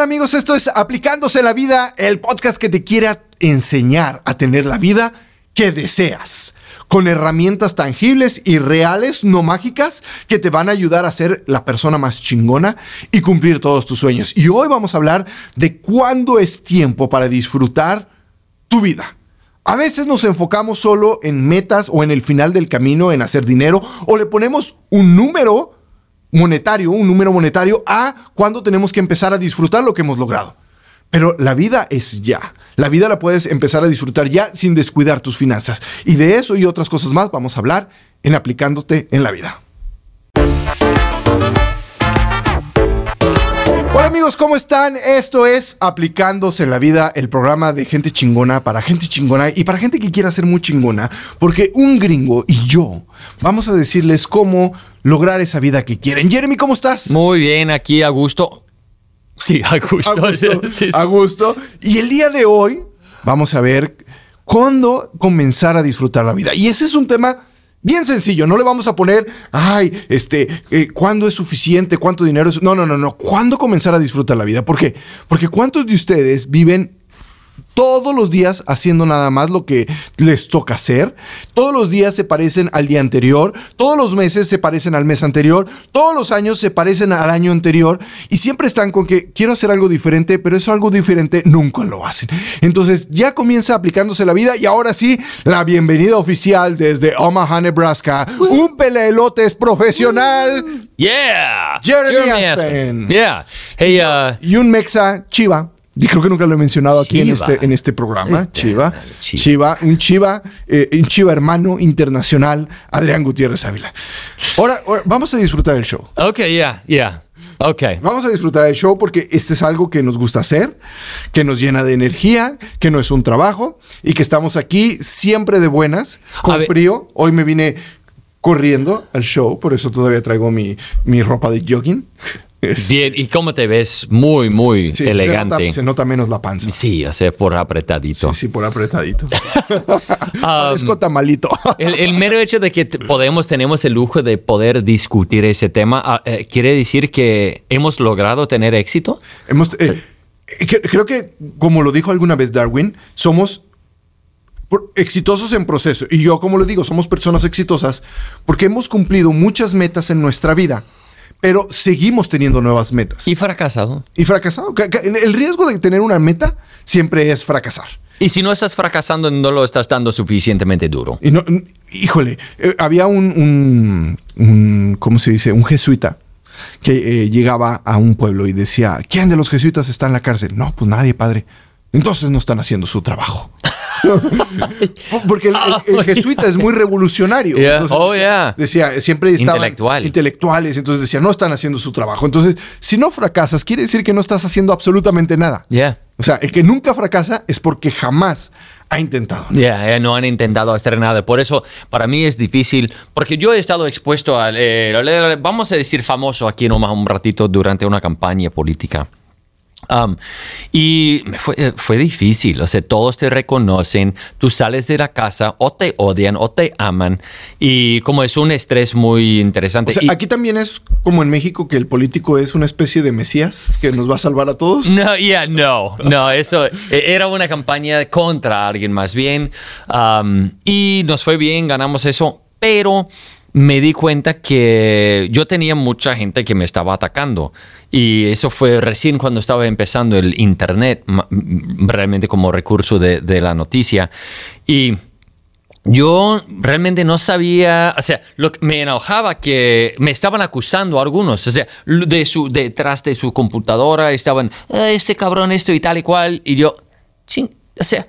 amigos? Esto es Aplicándose la Vida, el podcast que te quiere enseñar a tener la vida que deseas, con herramientas tangibles y reales, no mágicas, que te van a ayudar a ser la persona más chingona y cumplir todos tus sueños. Y hoy vamos a hablar de cuándo es tiempo para disfrutar tu vida. A veces nos enfocamos solo en metas o en el final del camino, en hacer dinero, o le ponemos un número monetario, un número monetario a cuándo tenemos que empezar a disfrutar lo que hemos logrado. Pero la vida es ya. La vida la puedes empezar a disfrutar ya sin descuidar tus finanzas. Y de eso y otras cosas más vamos a hablar en aplicándote en la vida. Hola amigos, ¿cómo están? Esto es Aplicándose en la vida, el programa de gente chingona para gente chingona y para gente que quiera ser muy chingona, porque un gringo y yo vamos a decirles cómo lograr esa vida que quieren. Jeremy, ¿cómo estás? Muy bien, aquí a gusto. Sí, a gusto. A gusto. Sí, sí. a gusto. Y el día de hoy vamos a ver cuándo comenzar a disfrutar la vida. Y ese es un tema bien sencillo. No le vamos a poner, ay, este, eh, ¿cuándo es suficiente? ¿Cuánto dinero es? No, no, no, no. ¿Cuándo comenzar a disfrutar la vida? ¿Por qué? Porque ¿cuántos de ustedes viven todos los días haciendo nada más lo que les toca hacer. Todos los días se parecen al día anterior, todos los meses se parecen al mes anterior, todos los años se parecen al año anterior y siempre están con que quiero hacer algo diferente, pero eso algo diferente nunca lo hacen. Entonces ya comienza aplicándose la vida y ahora sí, la bienvenida oficial desde Omaha, Nebraska, un peleelotes profesional Yeah. Jeremy Aspen. Yeah. Hey, uh, y un mexa chiva. Y creo que nunca lo he mencionado aquí en este, en este programa. Chiva. Chiva. Chiva. Un Chiva, eh, un Chiva hermano internacional, Adrián Gutiérrez Ávila. Ahora, ahora, vamos a disfrutar el show. okay, yeah, yeah. Okay. Vamos a disfrutar el show porque este es algo que nos gusta hacer, que nos llena de energía, que no es un trabajo y que estamos aquí siempre de buenas, A con ver. frío. Hoy me vine corriendo al show, por eso todavía traigo mi, mi ropa de jogging. Es- Bien, ¿y cómo te ves? Muy, muy sí, se elegante. nota- Se nota, menos la panza. Sí, o sea, por apretadito. Sí, sí, por apretadito. Um, Parezco tamalito. El, el mero hecho de que podemos, tenemos el lujo de poder discutir ese tema, ah, eh, ¿quiere decir que hemos logrado tener éxito? Hemos, eh, cre- creo que, como lo dijo alguna vez Darwin, somos exitosos en proceso. Y yo, como lo digo, somos personas exitosas porque hemos cumplido muchas metas en nuestra vida, pero seguimos teniendo nuevas metas. Y fracasado. Y fracasado. Ca- ca- El riesgo de tener una meta siempre es fracasar. Y si no estás fracasando, no lo estás dando suficientemente duro. Y no, híjole, eh, había un, un, un- ¿cómo se dice? Un jesuita que eh, llegaba a un pueblo y decía, ¿quién de los jesuitas está en la cárcel? No, pues nadie, padre. Entonces no están haciendo su trabajo. Porque el, el- el jesuita es muy revolucionario. Yeah. Entonces, Oh, yeah. decía, siempre estaban Intelectual. intelectuales. Entonces decía, no están haciendo su trabajo. Entonces, si no fracasas, quiere decir que no estás haciendo absolutamente nada. Yeah. O sea, el que nunca fracasa es porque jamás ha intentado. Ya, eh, no han intentado hacer nada. Por eso, para mí es difícil, porque yo he estado expuesto al, eh, vamos a decir, famoso aquí en Omaha un ratito durante una campaña política. Um, y fue, eh, fue difícil, o sea, todos te reconocen, tú sales de la casa, o te odian, o te aman, y como es un estrés muy interesante. O sea, Y- aquí también es como en México que el político es una especie de mesías que nos va a salvar a todos. No, ya, no, no, eso eh, era una campaña contra alguien más bien. um, y nos fue bien, ganamos eso, pero me di cuenta que yo tenía mucha gente que me estaba atacando. Y eso fue recién cuando estaba empezando el Internet, ma- realmente como recurso de, de la noticia. Y yo realmente no sabía, o sea, lo que me enojaba que me estaban acusando algunos, o sea, de su detrás de su computadora estaban, "Ah, este cabrón esto y tal y cual, y yo, ching, o sea,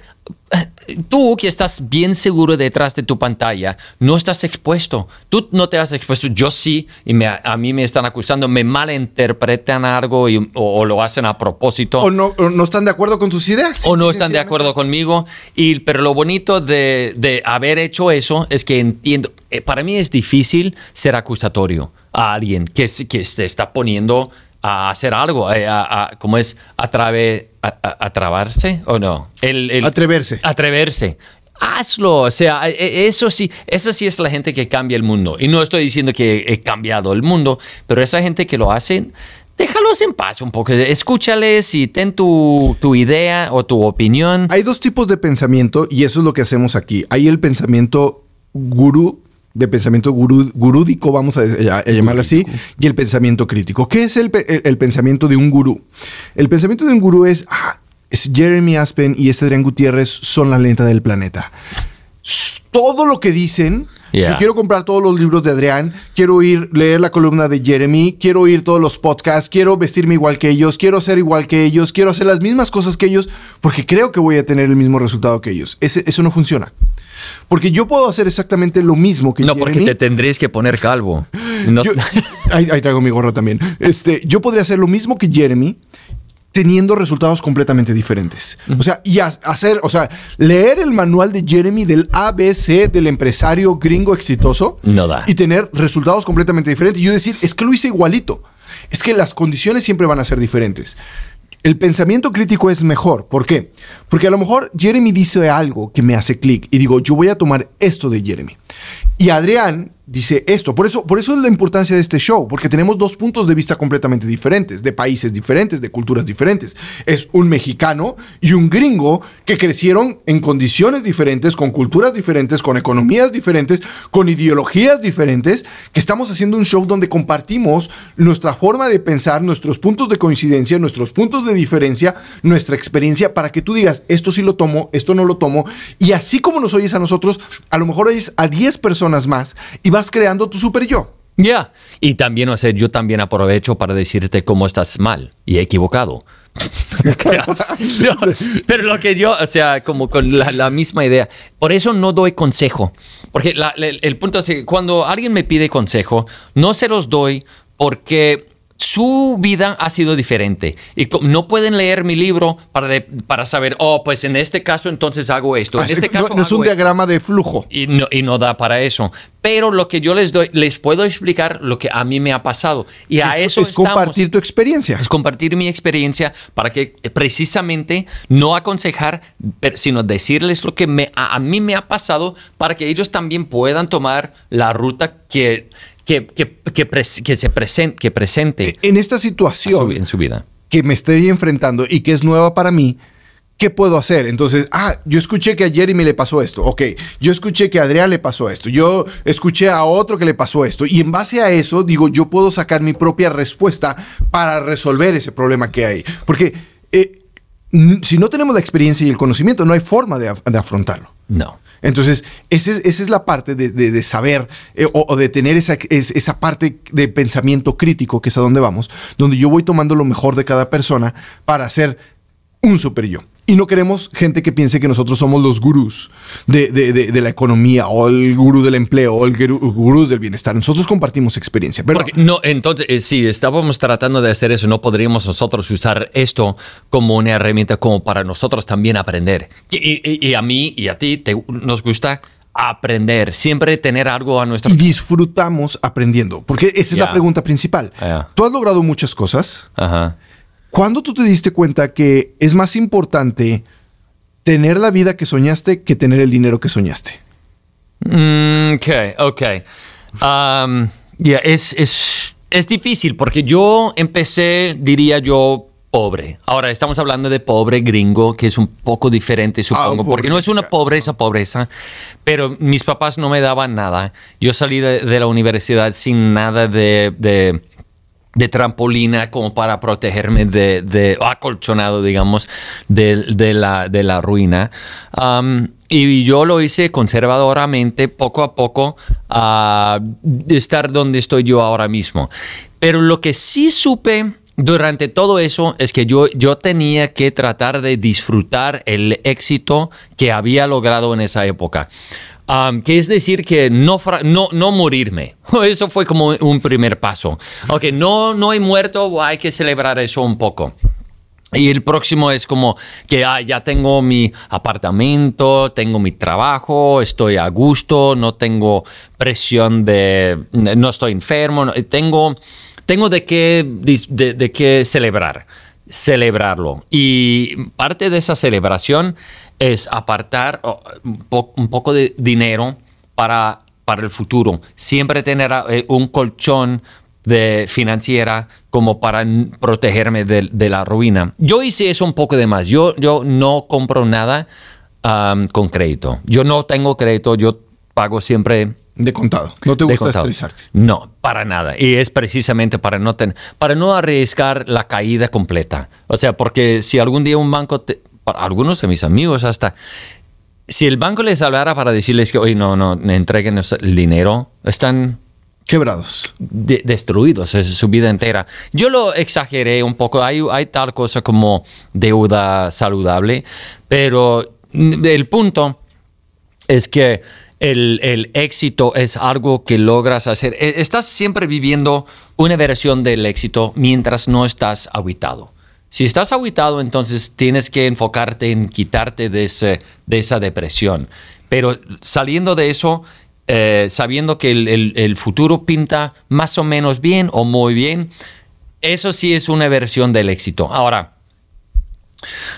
tú que estás bien seguro detrás de tu pantalla, no estás expuesto. Tú no te has expuesto, yo sí, y me- a mí me están acusando, me malinterpretan algo y- o, o lo hacen a propósito O no, o no están de acuerdo con tus ideas. o no están de acuerdo conmigo. Y, pero lo bonito de, de haber hecho eso es que entiendo, eh, para mí es difícil ser acusatorio a alguien que se está poniendo a hacer algo, eh, a, a- ¿cómo es? Atrave, a, a- atrabarse o no? El, el- Atreverse. Atreverse. Hazlo, o sea, e- e- eso sí, eso sí es la gente que cambia el mundo. Y no estoy diciendo que he cambiado el mundo, pero esa gente que lo hace, déjalos en paz un poco. Escúchales y ten tu, tu idea o tu opinión. Hay dos tipos de pensamiento y eso es lo que hacemos aquí. Hay el pensamiento gurú, de pensamiento gurú, gurúdico, vamos a, a llamarlo así, y el pensamiento crítico. ¿Qué es el, el- el pensamiento de un gurú? El pensamiento de un gurú es, ah, es Jeremy Aspen y este Adrián Gutiérrez son la lenta del planeta. Todo lo que dicen, Yeah. yo quiero comprar todos los libros de Adrián, quiero ir, leer la columna de Jeremy, quiero oír todos los podcasts, quiero vestirme igual que ellos, quiero ser igual que ellos, quiero hacer las mismas cosas que ellos, porque creo que voy a tener el mismo resultado que ellos. Ese- eso no funciona. Porque yo puedo hacer exactamente lo mismo que No, Jeremy. porque te tendrías que poner calvo. No- Yo- ahí, ahí traigo mi gorro también. Este, yo podría hacer lo mismo que Jeremy teniendo resultados completamente diferentes. O sea, y ha- hacer, o sea, leer el manual de Jeremy del ABC del empresario gringo exitoso No da. y tener resultados completamente diferentes. Y yo decir, es que lo hice igualito. Es que las condiciones siempre van a ser diferentes. El pensamiento crítico es mejor. ¿Por qué? Porque a lo mejor Jeremy dice algo que me hace clic y digo, yo voy a tomar esto de Jeremy. Y Adrián dice esto. Por eso, por eso es la importancia de este show, porque tenemos dos puntos de vista completamente diferentes, de países diferentes, de culturas diferentes. Es un mexicano y un gringo que crecieron en condiciones diferentes, con culturas diferentes, con economías diferentes, con ideologías diferentes, que estamos haciendo un show donde compartimos nuestra forma de pensar, nuestros puntos de coincidencia, nuestros puntos de diferencia, nuestra experiencia, para que tú digas, esto sí lo tomo, esto no lo tomo. Y así como nos oyes a nosotros, a lo mejor oyes a 10 personas más y vas creando tu super yo. Ya. Y también, o sea, yo también aprovecho para decirte cómo estás mal y equivocado. No pero lo que yo, o sea, como con la, la misma idea. Por eso no doy consejo. Porque la- la- el, punto es que cuando alguien me pide consejo, no se los doy porque su vida ha sido diferente y no pueden leer mi libro para, de- para saber, oh, pues en este caso entonces hago esto. En Así este no- caso no, es un esto diagrama de flujo. y no, y no da para eso. Pero lo que yo les doy, les puedo explicar lo que a mí me ha pasado. Y a es, eso es estamos. compartir tu experiencia. Es compartir mi experiencia para que eh, precisamente no aconsejar, sino decirles lo que me, a, a mí me ha pasado para que ellos también puedan tomar la ruta que, que, que, que, pres- que se presente, que presente En esta su- situación en su vida. que me estoy enfrentando y que es nueva para mí, ¿qué puedo hacer? Entonces, ah, yo escuché que a Jeremy le pasó esto, ok, yo escuché que a Adrián le pasó esto, yo escuché a otro que le pasó esto, y en base a eso, digo, yo puedo sacar mi propia respuesta para resolver ese problema que hay. Porque eh, si no tenemos la experiencia y el conocimiento, no hay forma de, af- de afrontarlo. No. Entonces, esa es, la parte de, saber eh, o, de tener esa, es- esa parte de pensamiento crítico, que es a donde vamos, donde yo voy tomando lo mejor de cada persona para hacer un super yo. Y no queremos gente que piense que nosotros somos los gurús de, de- de- de la economía o el gurú del empleo o el gurú, gurús del bienestar. Nosotros compartimos experiencia. Pero Porque no, entonces, eh, si estábamos tratando de hacer eso, no podríamos nosotros usar esto como una herramienta como para nosotros también aprender. Y, y- y a mí y a ti te- nos gusta aprender, siempre tener algo a nuestra... y disfrutamos aprendiendo. Porque esa es Ya. la pregunta principal. Ya. Tú has logrado muchas cosas. Ajá. ¿Cuándo tú te diste cuenta que es más importante tener la vida que soñaste que tener el dinero que soñaste? Mm, ok, ok. Um, es, es, es difícil porque yo empecé, diría yo, pobre. Ahora estamos hablando de pobre gringo, que es un poco diferente, supongo, pobre porque no es una pobreza, pobreza, pero mis papás no me daban nada. Yo salí de, de la universidad sin nada de... de de trampolina como para protegerme de, de acolchonado, digamos, de, de la, de la ruina. Y yo lo hice conservadoramente, poco a poco, a estar donde estoy yo ahora mismo. Pero lo que sí supe durante todo eso es que yo, yo tenía que tratar de disfrutar el éxito que había logrado en esa época. Um, que es decir, que no, no, no morirme. Eso fue como un primer paso. Ok, no, no he muerto, hay que celebrar eso un poco. Y el próximo es como que ah, ya tengo mi apartamento, tengo mi trabajo, estoy a gusto, no tengo presión de, no estoy enfermo, tengo, tengo de qué, de, de qué celebrar, celebrarlo. Y parte de esa celebración es apartar oh, un, po- un poco de dinero para, para el futuro. Siempre tener eh, un colchón de financiera como para protegerme de, de la ruina. Yo hice eso un poco de más. Yo, yo no compro nada con crédito. Yo no tengo crédito, yo pago siempre De contado. No te gusta estresarte. No, para nada. Y es precisamente para no, ten- para no arriesgar la caída completa. O sea, porque si algún día un banco, te- para algunos de mis amigos hasta, si el banco les hablara para decirles que, oye, no, no, entreguen el dinero, están Quebrados. de- destruidos es su vida entera. Yo lo exageré un poco. Hay, hay tal cosa como deuda saludable, pero el punto es que el, éxito es algo que logras hacer. E- Estás siempre viviendo una versión del éxito mientras no estás aguitado. Si estás aguitado, entonces tienes que enfocarte en quitarte de, esa depresión. Pero saliendo de eso, eh, sabiendo que el futuro pinta más o menos bien o muy bien, eso sí es una versión del éxito. Ahora,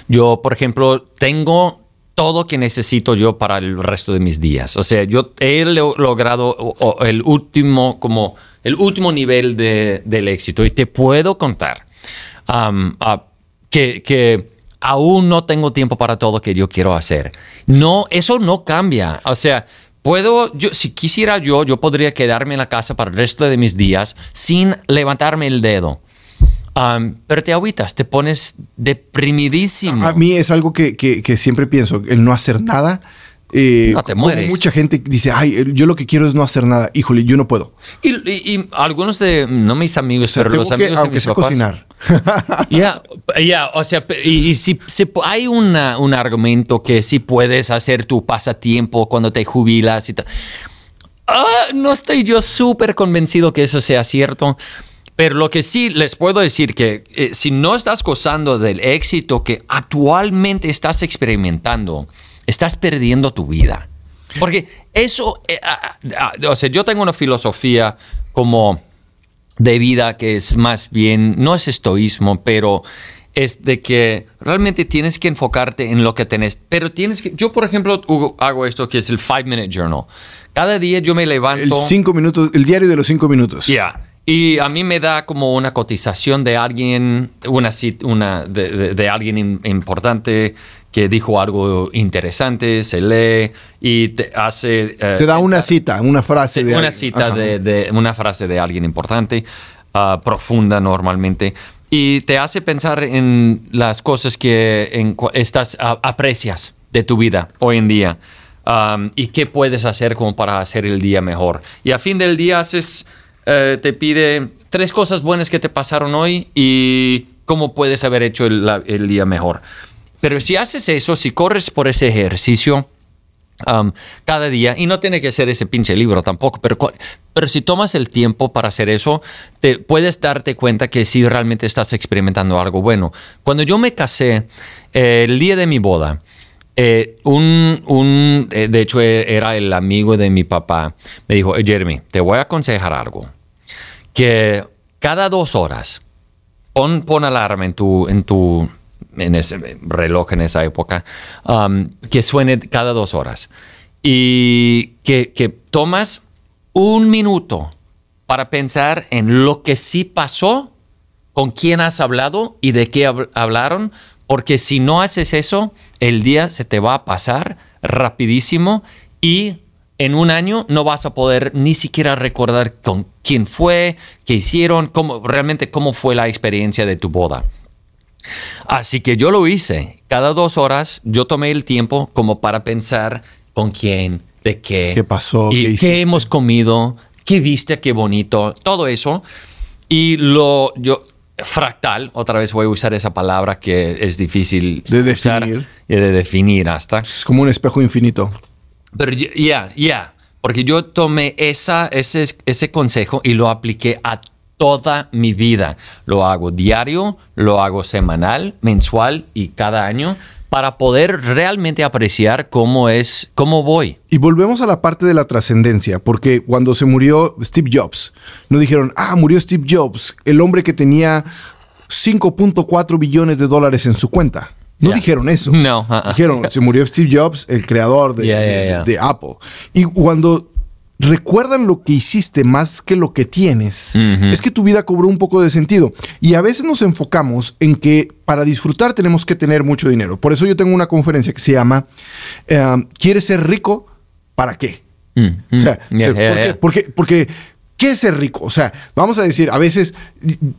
yo, por ejemplo, tengo todo que necesito yo para el resto de mis días. O sea, yo he lo- logrado el último, como el último nivel de- del éxito y te puedo contar que, que aún no tengo tiempo para todo lo que yo quiero hacer. No, eso no cambia. O sea, puedo, yo, si quisiera yo, yo podría quedarme en la casa para el resto de mis días sin levantarme el dedo. Am, pero te agüitas, te pones deprimidísimo. A mí es algo que, que- que siempre pienso, el no hacer nada. eh, No, te mueres. mucha gente dice, ay, yo lo que quiero es no hacer nada. Híjole, yo no puedo. Y, y- y algunos de, no mis amigos, O sea, pero los que, amigos de aunque mis papás. cocinar. Ya, ya, o sea, y, y si, si hay una- un argumento que sí puedes hacer tu pasatiempo cuando te jubilas y tal. Ah, no estoy yo súper convencido que eso sea cierto. Pero lo que sí les puedo decir que eh, si no estás gozando del éxito que actualmente estás experimentando, estás perdiendo tu vida. Porque eso, eh, ah, ah, o sea, yo tengo una filosofía como de vida que es más bien, no es estoísmo, pero es de que realmente tienes que enfocarte en lo que tenés. Pero tienes que, yo por ejemplo Hugo, hago esto que es el Five Minute Journal. Cada día yo me levanto. El cinco minutos, el diario de los cinco minutos. Ya. Y a mí me da como una cotización de alguien, una, una de, de- de alguien im- importante que dijo algo interesante, se lee y te hace... eh, Te da una cita, una frase de una alguien. cita de, de- una frase de alguien importante, ah, profunda normalmente, y te hace pensar en las cosas que en estás a- aprecias de tu vida hoy en día um, y qué puedes hacer como para hacer el día mejor. Y a fin del día haces, eh, te pide tres cosas buenas que te pasaron hoy y cómo puedes haber hecho el, día mejor. Pero si haces eso, si corres por ese ejercicio, um, cada día, y no tiene que ser ese pinche libro tampoco, pero, si tomas el tiempo para hacer eso, te puedes darte cuenta que sí realmente estás experimentando algo bueno. Cuando yo me casé, eh, el día de mi boda, eh, un, un, eh, de hecho eh, era el amigo de mi papá, me dijo, "Eh, Jeremy, te voy a aconsejar algo, que cada dos horas, pon, pon alarma en tu, en tu en ese reloj en esa época, um, que suene cada dos horas. Y que, que tomas un minuto para pensar en lo que sí pasó, con quién has hablado y de qué hab- hablaron, porque si no haces eso, el día se te va a pasar rapidísimo y en un año no vas a poder ni siquiera recordar con quién fue, qué hicieron, cómo realmente cómo fue la experiencia de tu boda. Así que yo lo hice. Cada dos horas yo tomé el tiempo como para pensar con quién, de qué. ¿Qué pasó? Y ¿Qué qué, hemos comido, qué viste, qué bonito, todo eso. Y lo, yo, fractal, otra vez voy a usar esa palabra que es difícil De definir. y de definir hasta. Es como un espejo infinito. Pero ya, ya, ya, porque yo tomé esa, ese, ese consejo y lo apliqué a toda mi vida. Lo hago diario, lo hago semanal, mensual y cada año para poder realmente apreciar cómo es, cómo voy. Y volvemos a la parte de la trascendencia, porque cuando se murió Steve Jobs, no dijeron, ah, murió Steve Jobs, el hombre que tenía 5.4 billones de dólares en su cuenta. No dijeron eso. No. Dijeron, se murió Steve Jobs, el creador de Apple. Y cuando recuerdan lo que hiciste más que lo que tienes, es que tu vida cobró un poco de sentido. Y a veces nos enfocamos en que para disfrutar tenemos que tener mucho dinero. Por eso yo tengo una conferencia que se llama eh, ¿Quieres ser rico? ¿Para qué? O sea, Porque, porque ¿Qué es ser rico? O sea, vamos a decir, a veces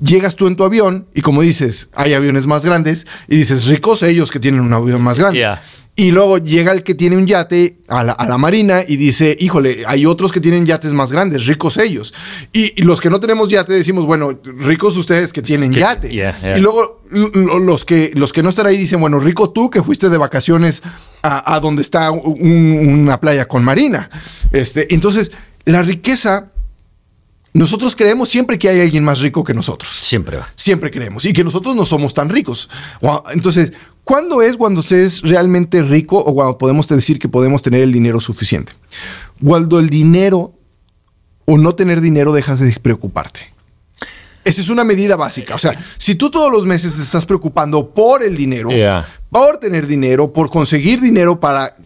llegas tú en tu avión y como dices, hay aviones más grandes y dices, ricos ellos que tienen un avión más grande. Y luego llega el que tiene un yate a la, marina y dice, híjole, hay otros que tienen yates más grandes, ricos ellos. Y, los que no tenemos yate decimos, bueno, ricos ustedes que tienen yate. Y luego los que, los que no están ahí dicen, bueno, rico tú que fuiste de vacaciones a, donde está una playa con marina. Este, entonces, la riqueza nosotros creemos siempre que hay alguien más rico que nosotros. Siempre va. Siempre creemos. Y que nosotros no somos tan ricos. Entonces, ¿cuándo es cuando se es realmente rico o cuando podemos decir que podemos tener el dinero suficiente? Cuando el dinero o no tener dinero dejas de preocuparte. Esa es una medida básica. O sea, si tú todos los meses te estás preocupando por el dinero, por tener dinero, por conseguir dinero para,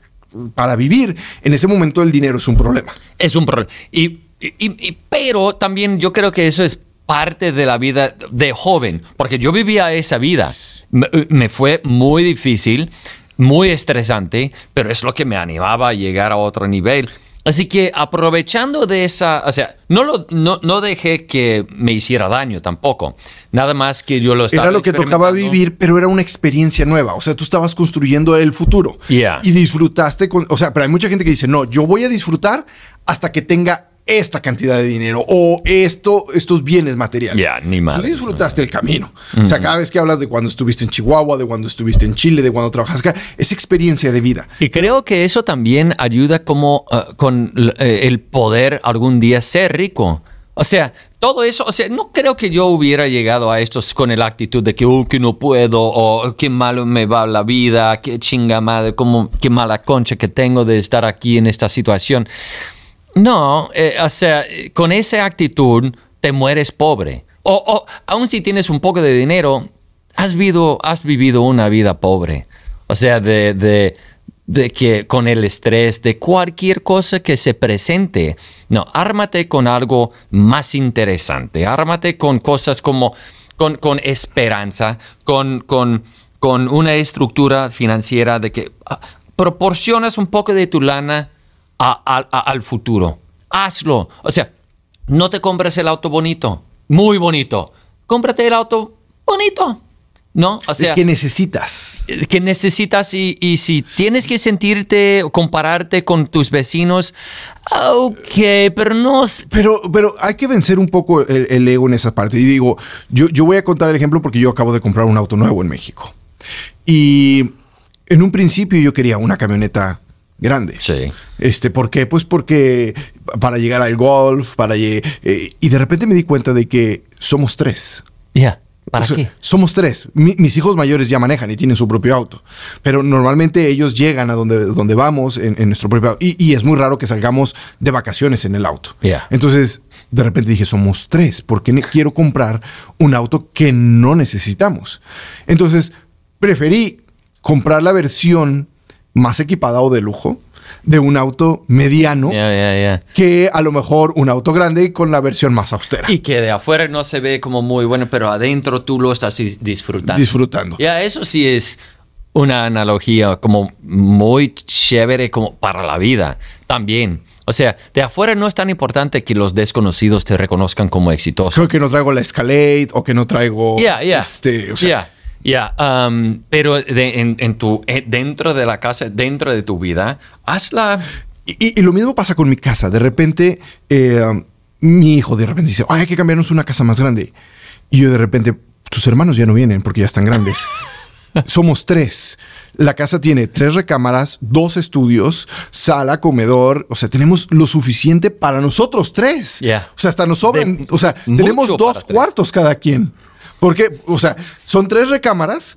para vivir, en ese momento el dinero es un problema. Es un problema. Y y, pero también yo creo que eso es parte de la vida de joven, porque yo vivía esa vida. Me, fue muy difícil, muy estresante, pero es lo que me animaba a llegar a otro nivel. Así que aprovechando de esa, o sea, no, lo, no, no dejé que me hiciera daño tampoco. Nada más que yo lo estaba Era lo que tocaba vivir, pero era una experiencia nueva. O sea, tú estabas construyendo el futuro. Y disfrutaste con. O sea, pero hay mucha gente que dice, no, yo voy a disfrutar hasta que tenga esta cantidad de dinero o esto, estos bienes materiales. Ya, ni más. Tú disfrutaste el camino. O sea, cada vez que hablas de cuando estuviste en Chihuahua, de cuando estuviste en Chile, de cuando trabajas acá, es experiencia de vida. Y creo que eso también ayuda como uh, con eh, el poder algún día ser rico. O sea, todo eso, o sea, no creo que yo hubiera llegado a esto con la actitud de que, uh, que no puedo, o qué malo me va la vida, qué chinga madre, como, qué mala concha que tengo de estar aquí en esta situación. No, eh, o sea, con esa actitud te mueres pobre. O, o aun si tienes un poco de dinero, has vivido, has vivido una vida pobre. O sea, de, de, de, que con el estrés de cualquier cosa que se presente. No, ármate con algo más interesante. Ármate con cosas como con, con esperanza, con, con, con una estructura financiera de que ah, proporcionas un poco de tu lana al futuro. Hazlo. O sea, no te compres el auto bonito, muy bonito. Cómprate el auto bonito. ¿No? O sea, es que necesitas. Que necesitas y, si tienes que sentirte, compararte con tus vecinos, ok, pero no... Pero, pero hay que vencer un poco el, ego en esa parte. Y digo, yo, yo voy a contar el ejemplo porque yo acabo de comprar un auto nuevo en México. Y en un principio yo quería una camioneta grande. Sí. Este, ¿Por qué? Pues porque para llegar al golf, para eh, y de repente me di cuenta de que somos tres. Ya. ¿Para qué? Somos tres. mis hijos mayores ya manejan y tienen su propio auto. Pero normalmente ellos llegan a donde, donde vamos en, nuestro propio auto. Y, es muy raro que salgamos de vacaciones en el auto. Entonces, de repente dije, somos tres. ¿Por qué quiero comprar un auto que no necesitamos? Entonces, preferí comprar la versión más equipada o de lujo de un auto mediano que a lo mejor un auto grande con la versión más austera. Y que de afuera no se ve como muy bueno, pero adentro tú lo estás disfrutando. Disfrutando. Ya, eso sí es una analogía como muy chévere como para la vida también. O sea, de afuera no es tan importante que los desconocidos te reconozcan como exitoso. Creo que no traigo la Escalade o que no traigo... Ya, ya. Este, ya, um, pero en, tu, eh, dentro de la casa, dentro de tu vida, hazla. Y, y lo mismo pasa con mi casa. De repente, eh, mi hijo de repente dice, Ay, hay que cambiarnos una casa más grande. Y yo de repente, tus hermanos ya no vienen porque ya están grandes. Somos tres. La casa tiene tres recámaras, dos estudios, sala, comedor. O sea, tenemos lo suficiente para nosotros tres. O sea, hasta nos sobran. o sea, tenemos dos cuartos cada quien. Porque, o sea, son tres recámaras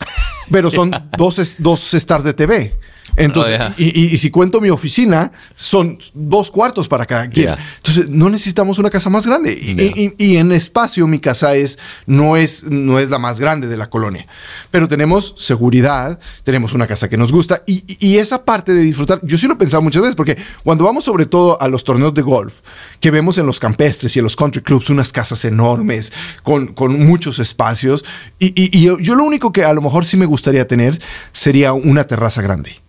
pero son dos, es- dos stars de TV. Entonces, Oh, yeah. y, y- y si cuento mi oficina, son dos cuartos para cada quien. Yeah. Entonces, no necesitamos una casa más grande. Y, y- en espacio, mi casa es no, es, no es la más grande de la colonia. Pero tenemos seguridad, tenemos una casa que nos gusta. Y, esa parte de disfrutar, yo sí lo he pensado muchas veces, porque cuando vamos sobre todo a los torneos de golf, que vemos en los campestres y en los country clubs unas casas enormes, con, con muchos espacios, y yo, yo lo único que a lo mejor sí me gustaría tener sería una terraza grande.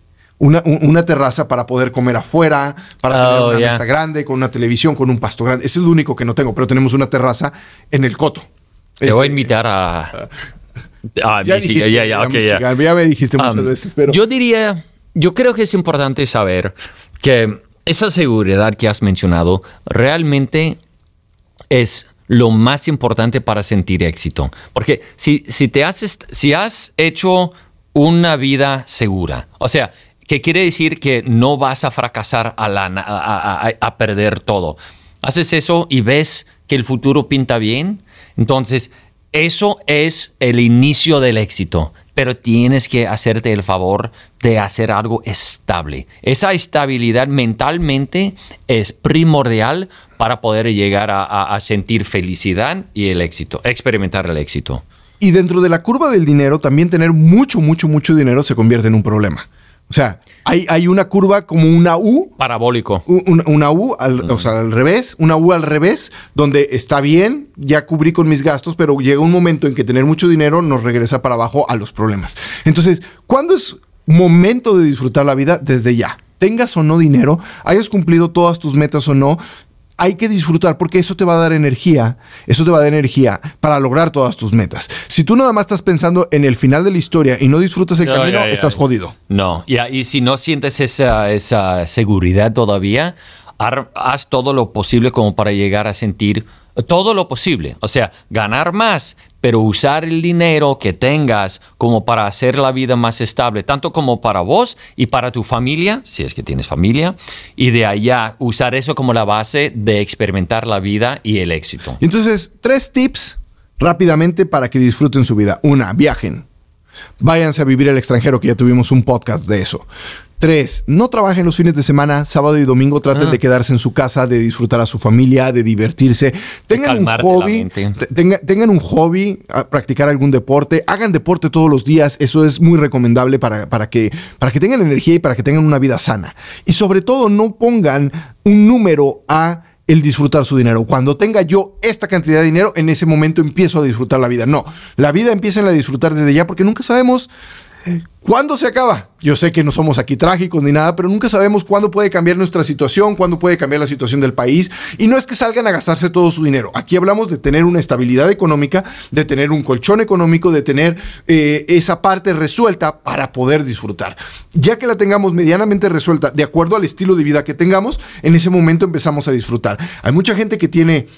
Una, un- una terraza para poder comer afuera, para tener Oh, una yeah. mesa grande, con una televisión, con un pasto grande. Ese es lo único que no tengo, pero tenemos una terraza en el coto. Te voy a invitar a. a Ya, Michigan, dijiste, ya, ya, ya. Michigan, me dijiste muchas Um, veces, pero Yo diría, yo creo que es importante saber que esa seguridad que has mencionado realmente es lo más importante para sentir éxito. Porque si, si te haces, si has hecho una vida segura, o sea, que quiere decir que no vas a fracasar a, perder todo. Haces eso y ves que el futuro pinta bien, entonces eso es el inicio del éxito. Pero tienes que hacerte el favor de hacer algo estable. Esa estabilidad mentalmente es primordial para poder llegar a- a sentir felicidad y el éxito, experimentar el éxito. Y dentro de la curva del dinero, también tener mucho, mucho, mucho dinero se convierte en un problema. O sea, hay, hay una curva como una U, Parabólico. una U, al, o sea, al revés, una U al revés, donde está bien, ya cubrí con mis gastos, pero llega un momento en que tener mucho dinero nos regresa para abajo a los problemas. Entonces, ¿cuándo es momento de disfrutar la vida? Desde ya. Tengas o no dinero, hayas cumplido todas tus metas o no, hay que disfrutar porque eso te va a dar energía, eso te va a dar energía para lograr todas tus metas. Si tú nada más estás pensando en el final de la historia y no disfrutas el camino, ya, ya. estás jodido. No, ya, y si no sientes esa, esa seguridad todavía, haz todo lo posible como para llegar a sentir todo lo posible. O sea, ganar más, pero usar el dinero que tengas como para hacer la vida más estable, tanto como para vos y para tu familia, si es que tienes familia, y de allá usar eso como la base de experimentar la vida y el éxito. Entonces, tres tips rápidamente para que disfruten su vida. Una, viajen. Váyanse a vivir al extranjero, que ya tuvimos un podcast de eso. Tres, no trabajen los fines de semana, sábado y domingo. Traten Ah. de quedarse en su casa, de disfrutar a su familia, de divertirse. Tengan un hobby. tenga- tengan un hobby, a practicar algún deporte. Hagan deporte todos los días. Eso es muy recomendable para, para, que, para que tengan energía y para que tengan una vida sana. Y sobre todo, no pongan un número a el disfrutar su dinero. Cuando tenga yo esta cantidad de dinero, en ese momento empiezo a disfrutar la vida. No, la vida empieza a disfrutar desde ya porque nunca sabemos ¿Cuándo se acaba? Yo sé que no somos aquí trágicos ni nada, pero nunca sabemos cuándo puede cambiar nuestra situación, cuándo puede cambiar la situación del país. Y no es que salgan a gastarse todo su dinero. Aquí hablamos de tener una estabilidad económica, de tener un colchón económico, de tener eh, esa parte resuelta para poder disfrutar. Ya que la tengamos medianamente resuelta, de acuerdo al estilo de vida que tengamos, en ese momento empezamos a disfrutar. Hay mucha gente que tiene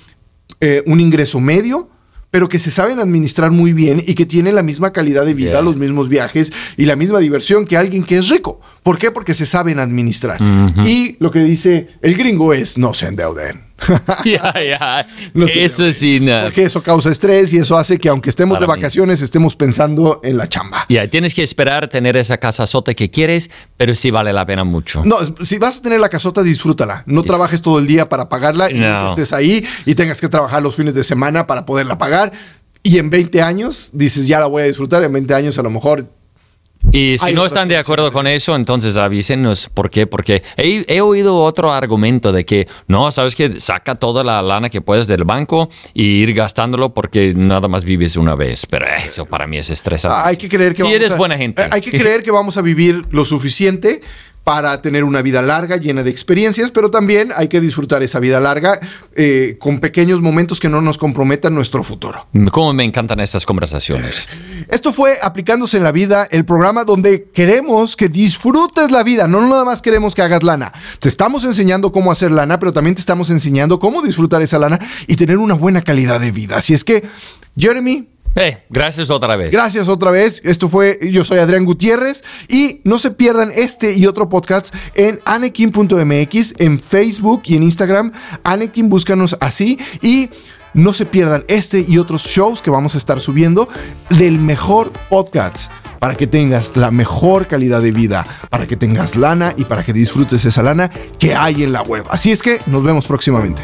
eh, un ingreso medio, pero que se saben administrar muy bien y que tienen la misma calidad de vida, Yeah. los mismos viajes y la misma diversión que alguien que es rico. ¿Por qué? Porque se saben administrar. Y lo que dice el gringo es no se endeuden. Ya, ya. Eso sí, no. Porque eso causa estrés y eso hace que aunque estemos de Para mí. vacaciones estemos pensando en la chamba. Ya, tienes que esperar tener esa casa sota que quieres, pero sí vale la pena mucho. No, si vas a tener la casota, disfrútala. No trabajes todo el día para pagarla y No. estés ahí y tengas que trabajar los fines de semana para poderla pagar. Y en 20 años dices, ya la voy a disfrutar. En 20 años a lo mejor Y si Hay no están de acuerdo con eso, entonces avísenos. ¿Por qué? Porque he, he oído otro argumento de que no, sabes que saca toda la lana que puedes del banco y ir gastándolo porque nada más vives una vez. Pero eso para mí es estresante. hay que creer que si vamos eres a- buena gente. Hay que creer que vamos a vivir lo suficiente para tener una vida larga, llena de experiencias, pero también hay que disfrutar esa vida larga eh, con pequeños momentos que no nos comprometan nuestro futuro. Cómo me encantan estas conversaciones. Esto fue Aplicándose en la Vida, el programa donde queremos que disfrutes la vida, no nada más queremos que hagas lana. Te estamos enseñando cómo hacer lana, pero también te estamos enseñando cómo disfrutar esa lana y tener una buena calidad de vida. Así es que, Jeremy, Eh, gracias otra vez. Gracias otra vez. Esto fue, yo soy Adrián Gutiérrez y no se pierdan este y otro podcast en anekin.mx, en Facebook y en Instagram. Anekin, búscanos así y no se pierdan este y otros shows que vamos a estar subiendo del mejor podcast para que tengas la mejor calidad de vida, para que tengas lana y para que disfrutes esa lana que hay en la web. Así es que nos vemos próximamente.